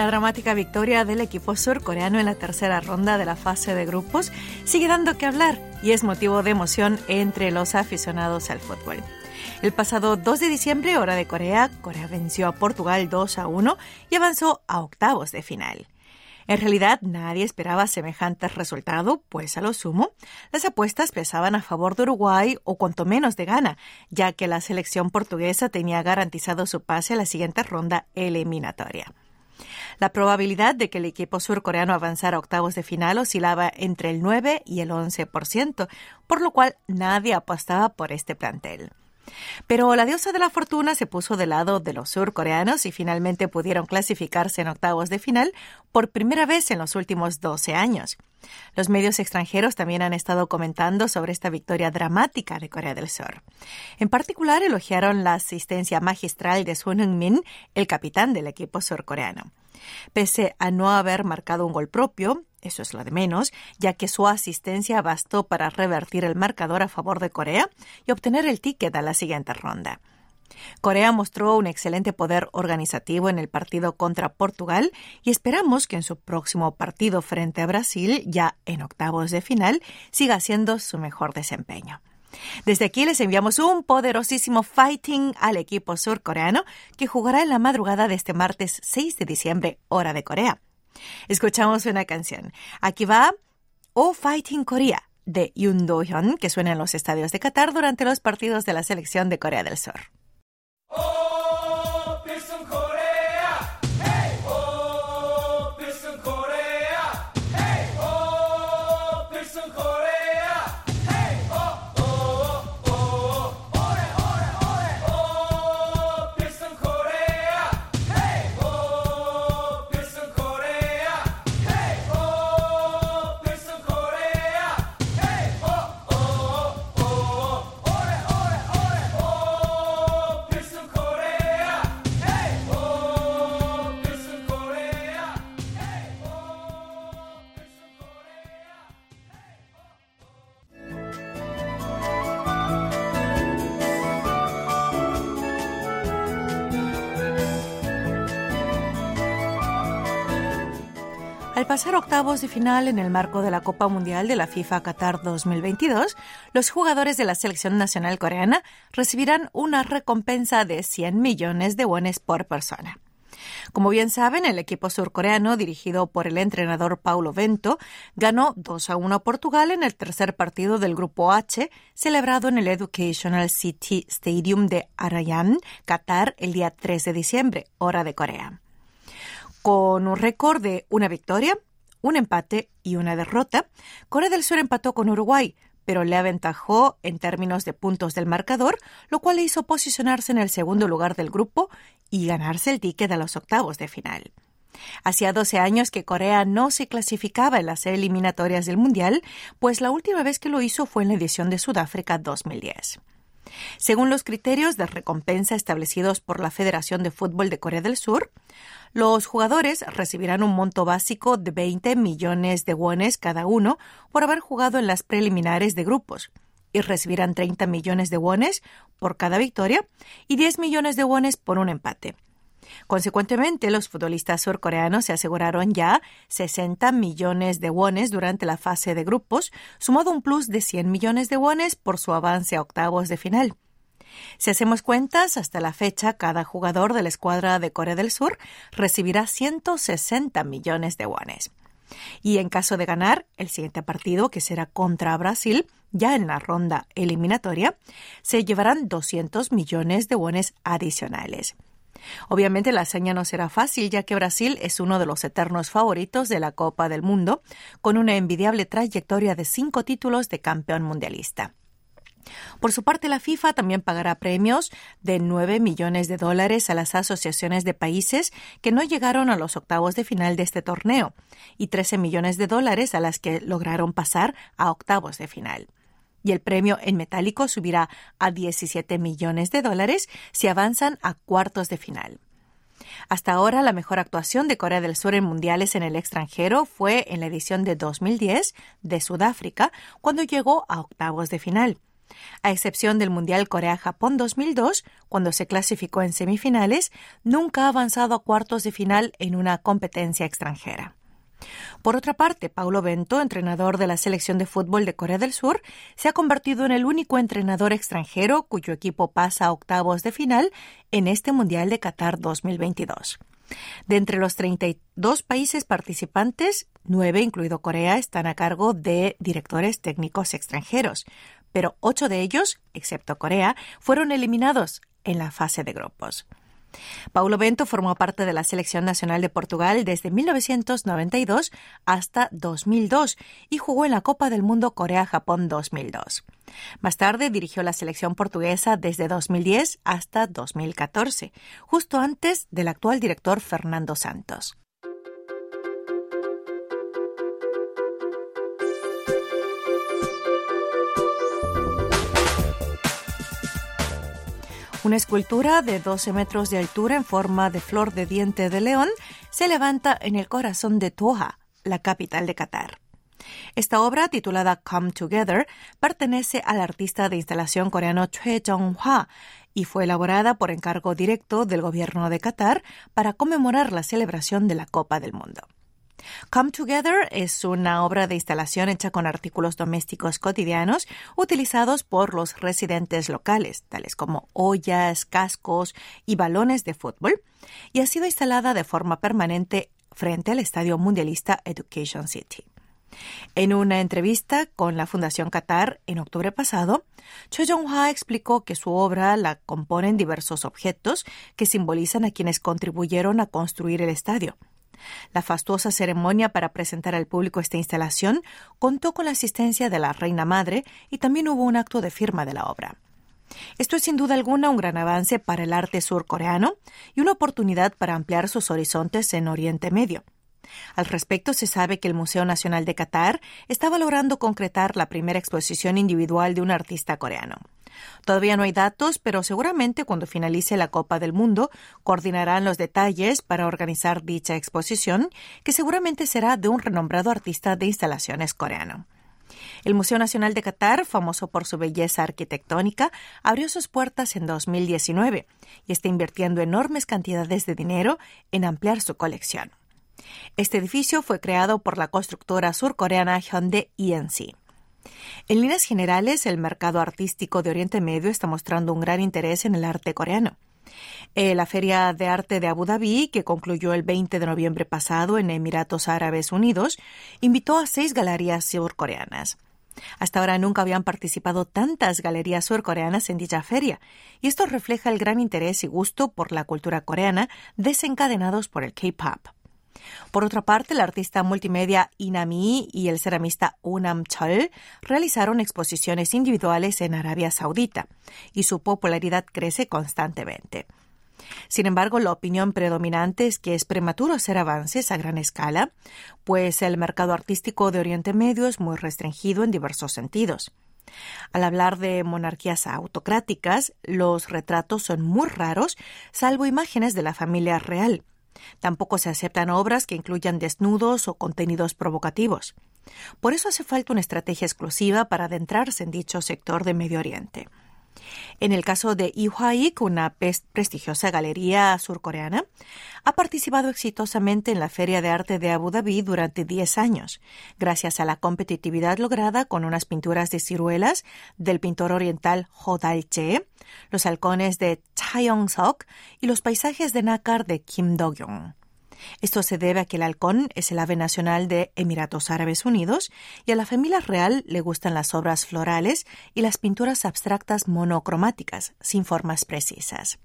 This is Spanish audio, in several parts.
La dramática victoria del equipo surcoreano en la tercera ronda de la fase de grupos sigue dando que hablar y es motivo de emoción entre los aficionados al fútbol. El pasado 2 de diciembre, hora de Corea, Corea venció a Portugal 2 a 1 y avanzó a octavos de final. En realidad nadie esperaba semejante resultado, pues a lo sumo, las apuestas pesaban a favor de Uruguay o cuanto menos de Ghana, ya que la selección portuguesa tenía garantizado su pase a la siguiente ronda eliminatoria. La probabilidad de que el equipo surcoreano avanzara a octavos de final oscilaba entre el 9 y el 11%, por lo cual nadie apostaba por este plantel. Pero la diosa de la fortuna se puso del lado de los surcoreanos y finalmente pudieron clasificarse en octavos de final por primera vez en los últimos 12 años. Los medios extranjeros también han estado comentando sobre esta victoria dramática de Corea del Sur. En particular, elogiaron la asistencia magistral de Sun Heung-min, el capitán del equipo surcoreano. Pese a no haber marcado un gol propio, eso es lo de menos, ya que su asistencia bastó para revertir el marcador a favor de Corea y obtener el ticket a la siguiente ronda. Corea mostró un excelente poder organizativo en el partido contra Portugal y esperamos que en su próximo partido frente a Brasil, ya en octavos de final, siga haciendo su mejor desempeño. Desde aquí les enviamos un poderosísimo fighting al equipo surcoreano que jugará en la madrugada de este martes 6 de diciembre, hora de Corea. Escuchamos una canción. Aquí va Oh Fighting Korea de Yoon Do-hyun, que suena en los estadios de Qatar durante los partidos de la selección de Corea del Sur. Pasar octavos de final en el marco de la Copa Mundial de la FIFA Qatar 2022, los jugadores de la selección nacional coreana recibirán una recompensa de 100 millones de wones por persona. Como bien saben, el equipo surcoreano, dirigido por el entrenador Paulo Bento, ganó 2 a 1 a Portugal en el tercer partido del Grupo H, celebrado en el Educational City Stadium de Arayan, Qatar, el día 3 de diciembre, hora de Corea con un récord de una victoria, un empate y una derrota. Corea del Sur empató con Uruguay, pero le aventajó en términos de puntos del marcador, lo cual le hizo posicionarse en el segundo lugar del grupo y ganarse el ticket a los octavos de final. Hacía 12 años que Corea no se clasificaba en las eliminatorias del Mundial, pues la última vez que lo hizo fue en la edición de Sudáfrica 2010. Según los criterios de recompensa establecidos por la Federación de Fútbol de Corea del Sur, los jugadores recibirán un monto básico de 20 millones de wones cada uno por haber jugado en las preliminares de grupos y recibirán 30 millones de wones por cada victoria y 10 millones de wones por un empate. Consecuentemente, los futbolistas surcoreanos se aseguraron ya 60 millones de wones durante la fase de grupos, sumado un plus de 100 millones de wones por su avance a octavos de final. Si hacemos cuentas, hasta la fecha, cada jugador de la escuadra de Corea del Sur recibirá 160 millones de wones. Y en caso de ganar el siguiente partido, que será contra Brasil, ya en la ronda eliminatoria, se llevarán 200 millones de wones adicionales. Obviamente la hazaña no será fácil, ya que Brasil es uno de los eternos favoritos de la Copa del Mundo, con una envidiable trayectoria de cinco títulos de campeón mundialista. Por su parte, la FIFA también pagará premios de 9 millones de dólares a las asociaciones de países que no llegaron a los octavos de final de este torneo y 13 millones de dólares a las que lograron pasar a octavos de final y el premio en metálico subirá a 17 millones de dólares si avanzan a cuartos de final. Hasta ahora, la mejor actuación de Corea del Sur en mundiales en el extranjero fue en la edición de 2010 de Sudáfrica, cuando llegó a octavos de final. A excepción del Mundial Corea-Japón 2002, cuando se clasificó en semifinales, nunca ha avanzado a cuartos de final en una competencia extranjera. Por otra parte, Paulo Bento, entrenador de la selección de fútbol de Corea del Sur, se ha convertido en el único entrenador extranjero cuyo equipo pasa a octavos de final en este Mundial de Qatar 2022. De entre los 32 países participantes, nueve, incluido Corea, están a cargo de directores técnicos extranjeros, pero ocho de ellos, excepto Corea, fueron eliminados en la fase de grupos. Paulo Bento formó parte de la selección nacional de Portugal desde 1992 hasta 2002 y jugó en la Copa del Mundo Corea-Japón 2002. Más tarde dirigió la selección portuguesa desde 2010 hasta 2014, justo antes del actual director Fernando Santos. Una escultura de 12 metros de altura en forma de flor de diente de león se levanta en el corazón de Doha, la capital de Qatar. Esta obra, titulada Come Together, pertenece al artista de instalación coreano Choi Jong-hwa y fue elaborada por encargo directo del gobierno de Qatar para conmemorar la celebración de la Copa del Mundo. Come Together es una obra de instalación hecha con artículos domésticos cotidianos utilizados por los residentes locales, tales como ollas, cascos y balones de fútbol, y ha sido instalada de forma permanente frente al estadio mundialista Education City. En una entrevista con la Fundación Qatar en octubre pasado, Choi Jong-hwa explicó que su obra la componen diversos objetos que simbolizan a quienes contribuyeron a construir el estadio, la fastuosa ceremonia para presentar al público esta instalación contó con la asistencia de la Reina Madre y también hubo un acto de firma de la obra. Esto es sin duda alguna un gran avance para el arte surcoreano y una oportunidad para ampliar sus horizontes en Oriente Medio. Al respecto, se sabe que el Museo Nacional de Qatar está logrando concretar la primera exposición individual de un artista coreano. Todavía no hay datos, pero seguramente cuando finalice la Copa del Mundo coordinarán los detalles para organizar dicha exposición, que seguramente será de un renombrado artista de instalaciones coreano. El Museo Nacional de Qatar, famoso por su belleza arquitectónica, abrió sus puertas en 2019 y está invirtiendo enormes cantidades de dinero en ampliar su colección. Este edificio fue creado por la constructora surcoreana Hyundai ENC. En líneas generales, el mercado artístico de Oriente Medio está mostrando un gran interés en el arte coreano. Eh, la Feria de Arte de Abu Dhabi, que concluyó el 20 de noviembre pasado en Emiratos Árabes Unidos, invitó a seis galerías surcoreanas. Hasta ahora nunca habían participado tantas galerías surcoreanas en dicha feria, y esto refleja el gran interés y gusto por la cultura coreana desencadenados por el K-pop. Por otra parte, el artista multimedia Inami y el ceramista Unam Chol realizaron exposiciones individuales en Arabia Saudita y su popularidad crece constantemente. Sin embargo, la opinión predominante es que es prematuro hacer avances a gran escala, pues el mercado artístico de Oriente Medio es muy restringido en diversos sentidos. Al hablar de monarquías autocráticas, los retratos son muy raros, salvo imágenes de la familia real, Tampoco se aceptan obras que incluyan desnudos o contenidos provocativos. Por eso hace falta una estrategia exclusiva para adentrarse en dicho sector de Medio Oriente. En el caso de Ihuaik, una prestigiosa galería surcoreana, ha participado exitosamente en la Feria de Arte de Abu Dhabi durante 10 años, gracias a la competitividad lograda con unas pinturas de ciruelas del pintor oriental Hodal Che, los halcones de Cha Yong-sok y los paisajes de nácar de Kim Do-kyung. Esto se debe a que el halcón es el ave nacional de Emiratos Árabes Unidos y a la familia real le gustan las obras florales y las pinturas abstractas monocromáticas, sin formas precisas.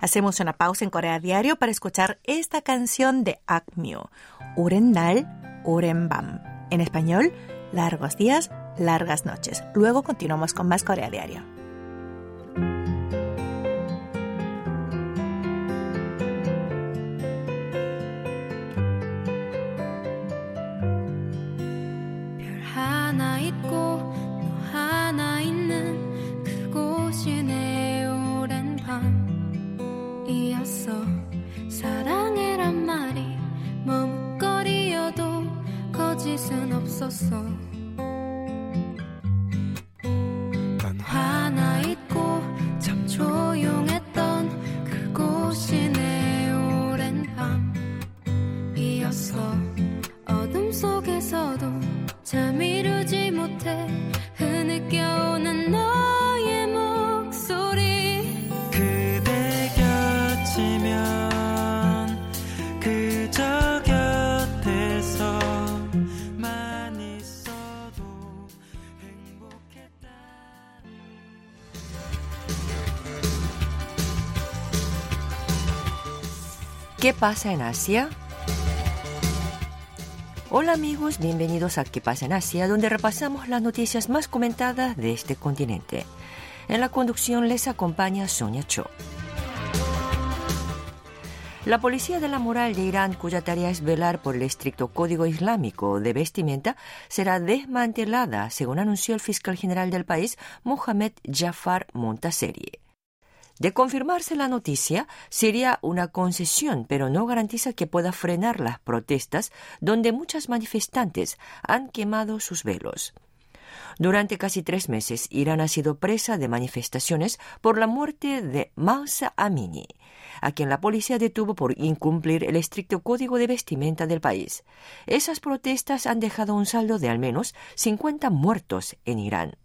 Hacemos una pausa en Corea Diario para escuchar esta canción de Akmyo, Urendal, Urenbam. En español, largos días, largas noches. Luego continuamos con más Corea Diario. ¿Qué pasa en Asia? Hola amigos, bienvenidos a ¿Qué pasa en Asia? donde repasamos las noticias más comentadas de este continente. En la conducción les acompaña Sonia Cho. La Policía de la Moral de Irán, cuya tarea es velar por el estricto código islámico de vestimenta, será desmantelada, según anunció el fiscal general del país, Mohamed Jafar Montaseri. De confirmarse la noticia, sería una concesión, pero no garantiza que pueda frenar las protestas donde muchas manifestantes han quemado sus velos. Durante casi tres meses, Irán ha sido presa de manifestaciones por la muerte de Mahsa Amini, a quien la policía detuvo por incumplir el estricto código de vestimenta del país. Esas protestas han dejado un saldo de al menos 50 muertos en Irán.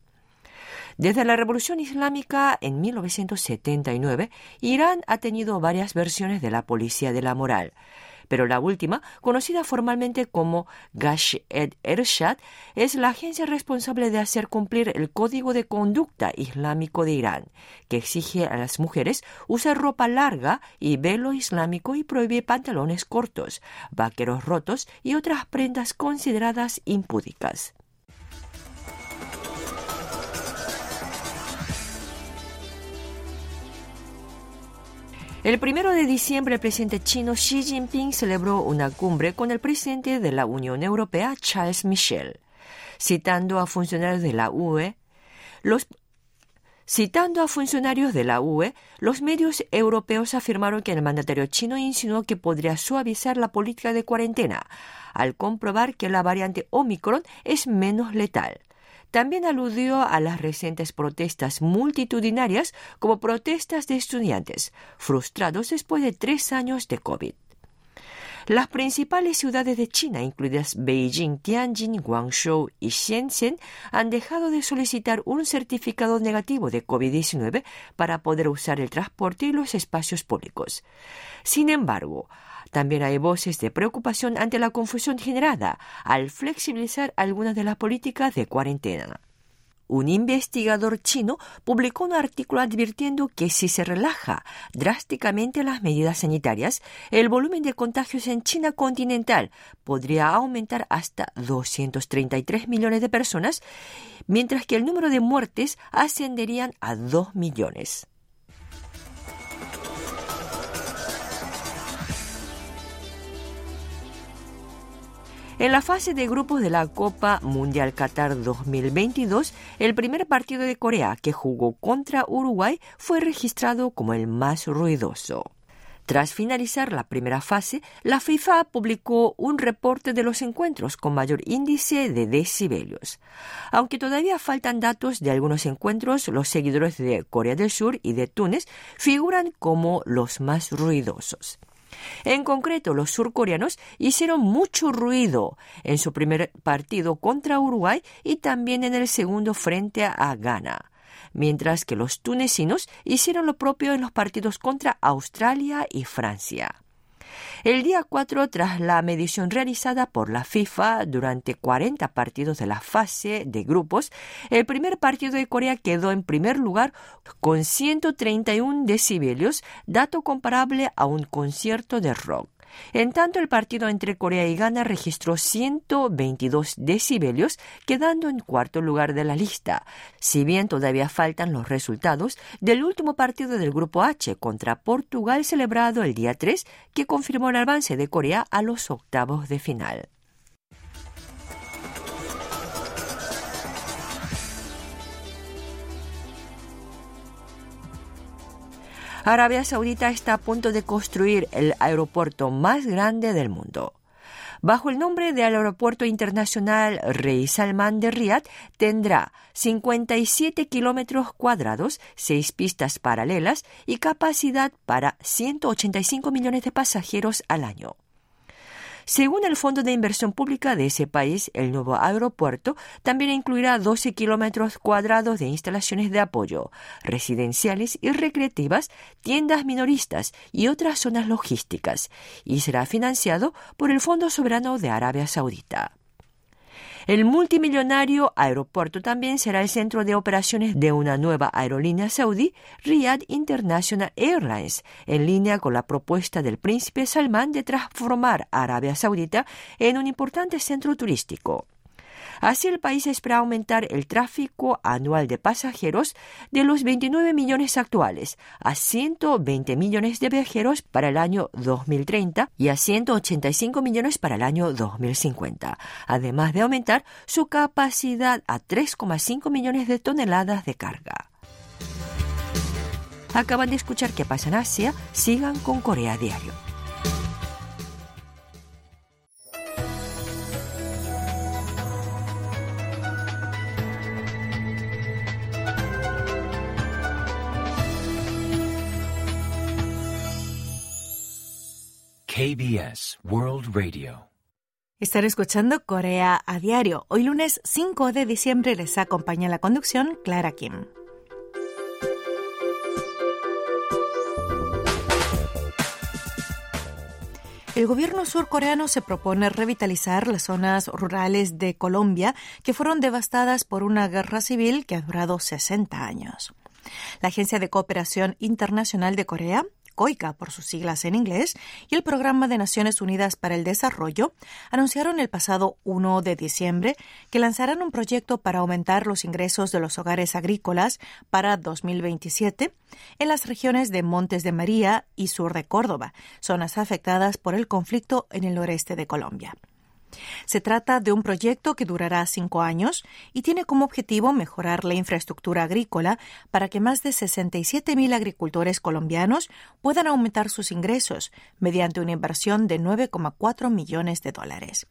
Desde la Revolución Islámica en 1979, Irán ha tenido varias versiones de la policía de la moral pero la última, conocida formalmente como Gash ed Ershad, es la agencia responsable de hacer cumplir el Código de Conducta Islámico de Irán, que exige a las mujeres usar ropa larga y velo islámico y prohíbe pantalones cortos, vaqueros rotos y otras prendas consideradas impúdicas. El primero de diciembre, el presidente chino Xi Jinping celebró una cumbre con el presidente de la Unión Europea, Charles Michel. Citando a funcionarios de la UE, los Citando a funcionarios de la UE, los medios europeos afirmaron que el mandatario chino insinuó que podría suavizar la política de cuarentena, al comprobar que la variante Omicron es menos letal. También aludió a las recientes protestas multitudinarias como protestas de estudiantes, frustrados después de tres años de COVID. Las principales ciudades de China, incluidas Beijing, Tianjin, Guangzhou y Shenzhen, han dejado de solicitar un certificado negativo de COVID-19 para poder usar el transporte y los espacios públicos. Sin embargo, también hay voces de preocupación ante la confusión generada al flexibilizar algunas de las políticas de cuarentena. Un investigador chino publicó un artículo advirtiendo que si se relaja drásticamente las medidas sanitarias, el volumen de contagios en China continental podría aumentar hasta 233 millones de personas, mientras que el número de muertes ascenderían a 2 millones. En la fase de grupos de la Copa Mundial Qatar 2022, el primer partido de Corea que jugó contra Uruguay fue registrado como el más ruidoso. Tras finalizar la primera fase, la FIFA publicó un reporte de los encuentros con mayor índice de decibelios. Aunque todavía faltan datos de algunos encuentros, los seguidores de Corea del Sur y de Túnez figuran como los más ruidosos. En concreto, los surcoreanos hicieron mucho ruido en su primer partido contra Uruguay y también en el segundo frente a Ghana, mientras que los tunecinos hicieron lo propio en los partidos contra Australia y Francia. El día 4, tras la medición realizada por la FIFA durante 40 partidos de la fase de grupos, el primer partido de Corea quedó en primer lugar con 131 decibelios, dato comparable a un concierto de rock. En tanto, el partido entre Corea y Ghana registró 122 decibelios, quedando en cuarto lugar de la lista. Si bien todavía faltan los resultados del último partido del Grupo H contra Portugal celebrado el día 3, que confirmó el avance de Corea a los octavos de final. Arabia Saudita está a punto de construir el aeropuerto más grande del mundo. Bajo el nombre del Aeropuerto Internacional Rey Salman de Riyadh, tendrá 57 kilómetros cuadrados, seis pistas paralelas y capacidad para 185 millones de pasajeros al año. Según el Fondo de Inversión Pública de ese país, el nuevo aeropuerto también incluirá 12 kilómetros cuadrados de instalaciones de apoyo, residenciales y recreativas, tiendas minoristas y otras zonas logísticas, y será financiado por el Fondo Soberano de Arabia Saudita. El multimillonario aeropuerto también será el centro de operaciones de una nueva aerolínea saudí, Riyadh International Airlines, en línea con la propuesta del príncipe Salman de transformar Arabia Saudita en un importante centro turístico. Así el país espera aumentar el tráfico anual de pasajeros de los 29 millones actuales a 120 millones de viajeros para el año 2030 y a 185 millones para el año 2050, además de aumentar su capacidad a 3,5 millones de toneladas de carga. Acaban de escuchar qué pasa en Asia, sigan con Corea Diario. KBS World Radio. Estar escuchando Corea a diario. Hoy lunes 5 de diciembre les acompaña la conducción Clara Kim. El gobierno surcoreano se propone revitalizar las zonas rurales de Colombia que fueron devastadas por una guerra civil que ha durado 60 años. La Agencia de Cooperación Internacional de Corea COICA por sus siglas en inglés, y el Programa de Naciones Unidas para el Desarrollo anunciaron el pasado 1 de diciembre que lanzarán un proyecto para aumentar los ingresos de los hogares agrícolas para 2027 en las regiones de Montes de María y sur de Córdoba, zonas afectadas por el conflicto en el noreste de Colombia. Se trata de un proyecto que durará cinco años y tiene como objetivo mejorar la infraestructura agrícola para que más de 67.000 agricultores colombianos puedan aumentar sus ingresos mediante una inversión de 9,4 millones de dólares.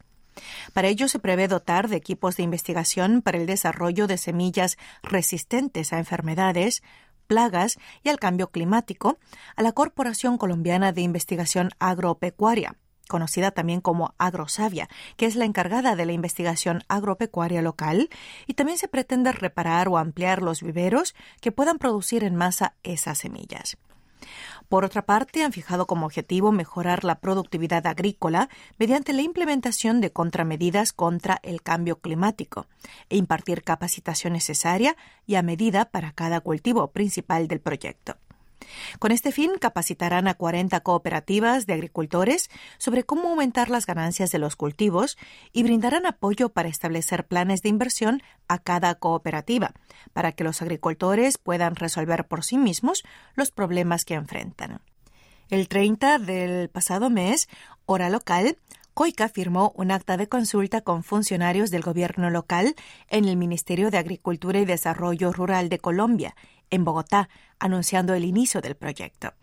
Para ello se prevé dotar de equipos de investigación para el desarrollo de semillas resistentes a enfermedades, plagas y al cambio climático a la Corporación Colombiana de Investigación Agropecuaria conocida también como Agrosavia, que es la encargada de la investigación agropecuaria local, y también se pretende reparar o ampliar los viveros que puedan producir en masa esas semillas. Por otra parte, han fijado como objetivo mejorar la productividad agrícola mediante la implementación de contramedidas contra el cambio climático e impartir capacitación necesaria y a medida para cada cultivo principal del proyecto. Con este fin, capacitarán a 40 cooperativas de agricultores sobre cómo aumentar las ganancias de los cultivos y brindarán apoyo para establecer planes de inversión a cada cooperativa, para que los agricultores puedan resolver por sí mismos los problemas que enfrentan. El 30 del pasado mes, hora local, COICA firmó un acta de consulta con funcionarios del gobierno local en el Ministerio de Agricultura y Desarrollo Rural de Colombia en Bogotá, anunciando el inicio del proyecto.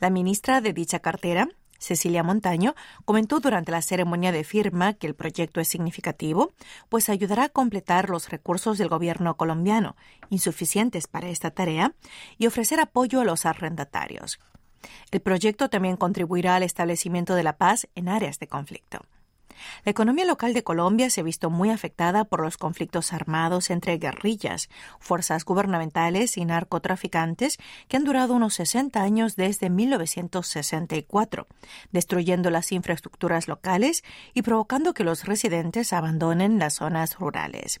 La ministra de dicha cartera, Cecilia Montaño, comentó durante la ceremonia de firma que el proyecto es significativo, pues ayudará a completar los recursos del gobierno colombiano, insuficientes para esta tarea, y ofrecer apoyo a los arrendatarios. El proyecto también contribuirá al establecimiento de la paz en áreas de conflicto. La economía local de Colombia se ha visto muy afectada por los conflictos armados entre guerrillas, fuerzas gubernamentales y narcotraficantes que han durado unos 60 años desde 1964, destruyendo las infraestructuras locales y provocando que los residentes abandonen las zonas rurales.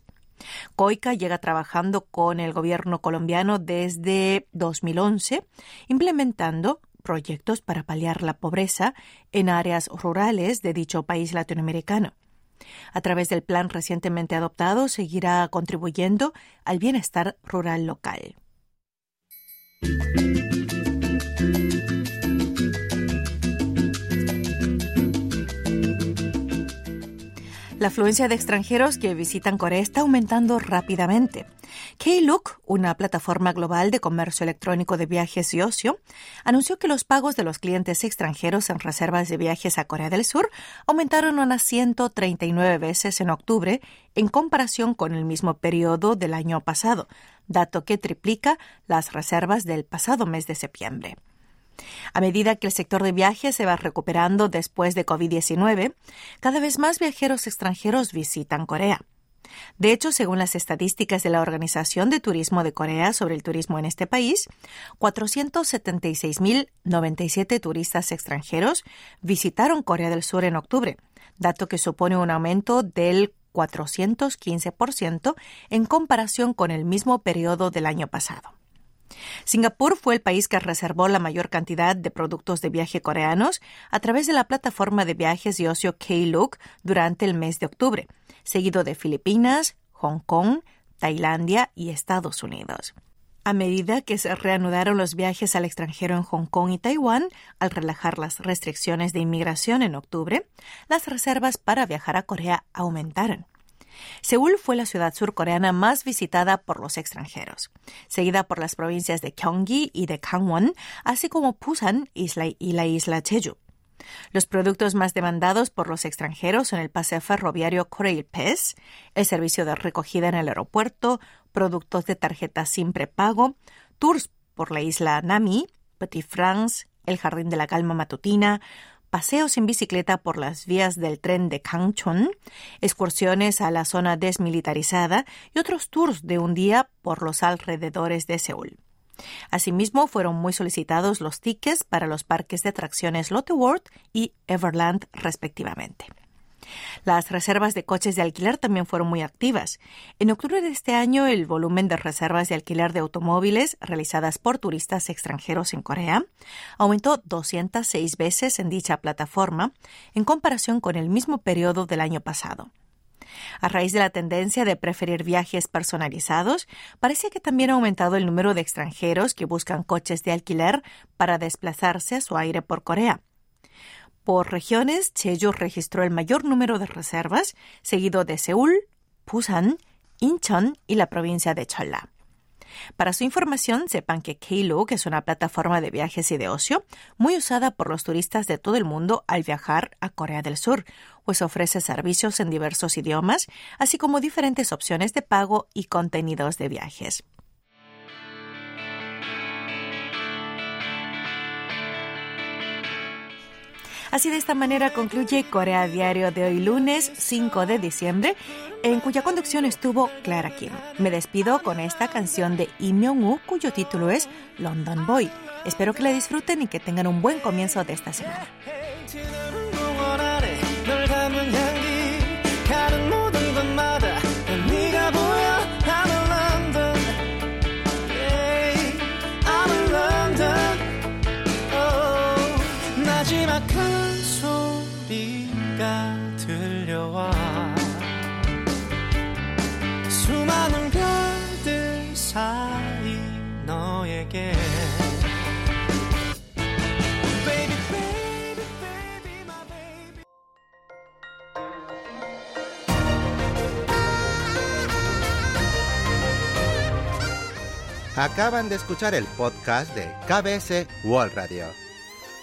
COICA llega trabajando con el gobierno colombiano desde 2011, implementando proyectos para paliar la pobreza en áreas rurales de dicho país latinoamericano. A través del plan recientemente adoptado, seguirá contribuyendo al bienestar rural local. La afluencia de extranjeros que visitan Corea está aumentando rápidamente. Klook, una plataforma global de comercio electrónico de viajes y ocio, anunció que los pagos de los clientes extranjeros en reservas de viajes a Corea del Sur aumentaron unas 139 veces en octubre en comparación con el mismo periodo del año pasado, dato que triplica las reservas del pasado mes de septiembre. A medida que el sector de viajes se va recuperando después de COVID-19, cada vez más viajeros extranjeros visitan Corea. De hecho, según las estadísticas de la Organización de Turismo de Corea sobre el turismo en este país, 476.097 turistas extranjeros visitaron Corea del Sur en octubre, dato que supone un aumento del 415% en comparación con el mismo periodo del año pasado. Singapur fue el país que reservó la mayor cantidad de productos de viaje coreanos a través de la plataforma de viajes y ocio Klook durante el mes de octubre, seguido de Filipinas, Hong Kong, Tailandia y Estados Unidos. A medida que se reanudaron los viajes al extranjero en Hong Kong y Taiwán, al relajar las restricciones de inmigración en octubre, las reservas para viajar a Corea aumentaron. Seúl fue la ciudad surcoreana más visitada por los extranjeros, seguida por las provincias de Gyeonggi y de Gangwon, así como Busan y la isla Jeju. Los productos más demandados por los extranjeros son el paseo ferroviario Koreil Pass, el servicio de recogida en el aeropuerto, productos de tarjeta sin prepago, tours por la isla Nami, Petit France, el Jardín de la Calma Matutina, paseos en bicicleta por las vías del tren de Gangchon, excursiones a la zona desmilitarizada y otros tours de un día por los alrededores de Seúl. Asimismo, fueron muy solicitados los tickets para los parques de atracciones Lotte World y Everland, respectivamente. Las reservas de coches de alquiler también fueron muy activas. En octubre de este año, el volumen de reservas de alquiler de automóviles realizadas por turistas extranjeros en Corea aumentó 206 veces en dicha plataforma en comparación con el mismo periodo del año pasado. A raíz de la tendencia de preferir viajes personalizados, parece que también ha aumentado el número de extranjeros que buscan coches de alquiler para desplazarse a su aire por Corea. Por regiones, Jeju registró el mayor número de reservas, seguido de Seúl, Busan, Incheon y la provincia de Cholla. Para su información, sepan que Klook es una plataforma de viajes y de ocio muy usada por los turistas de todo el mundo al viajar a Corea del Sur, pues ofrece servicios en diversos idiomas, así como diferentes opciones de pago y contenidos de viajes. Así de esta manera concluye Corea Diario de hoy lunes 5 de diciembre, en cuya conducción estuvo Clara Kim. Me despido con esta canción de Lee Myung-woo, cuyo título es London Boy. Espero que la disfruten y que tengan un buen comienzo de esta semana. Acaban de escuchar el podcast de KBS World Radio.